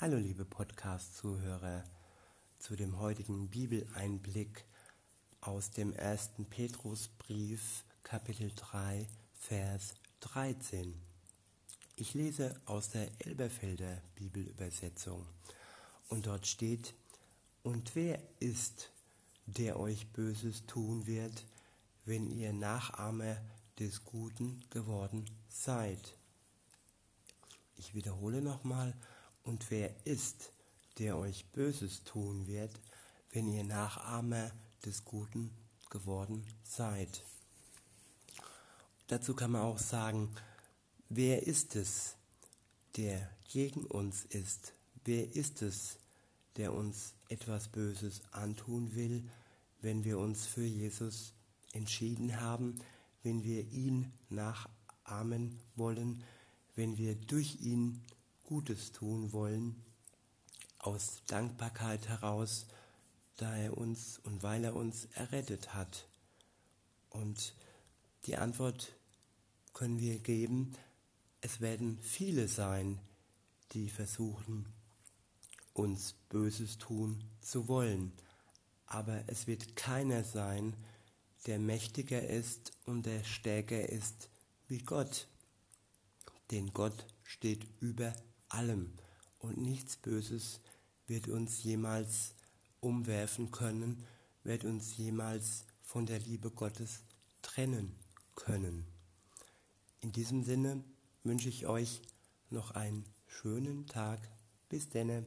Hallo liebe Podcast-Zuhörer zu dem heutigen Bibeleinblick aus dem ersten Petrusbrief Kapitel 3 Vers 13. Ich lese aus der Elberfelder Bibelübersetzung und dort steht, und wer ist, der euch Böses tun wird, wenn ihr Nachahmer des Guten geworden seid? Ich wiederhole nochmal, und wer ist, der euch Böses tun wird, wenn ihr Nachahmer des Guten geworden seid? Dazu kann man auch sagen, wer ist es, der gegen uns ist? Wer ist es, der uns etwas Böses antun will, wenn wir uns für Jesus entschieden haben, wenn wir ihn nachahmen wollen, wenn wir durch ihn Gutes tun wollen, aus Dankbarkeit heraus, da er uns und weil er uns errettet hat. Und die Antwort können wir geben, es werden viele sein, die versuchen, uns Böses tun zu wollen. Aber es wird keiner sein, der mächtiger ist und der stärker ist wie Gott. Denn Gott steht über allem und nichts Böses wird uns jemals umwerfen können, wird uns jemals von der Liebe Gottes trennen können. In diesem Sinne wünsche ich euch noch einen schönen Tag. Bis denne.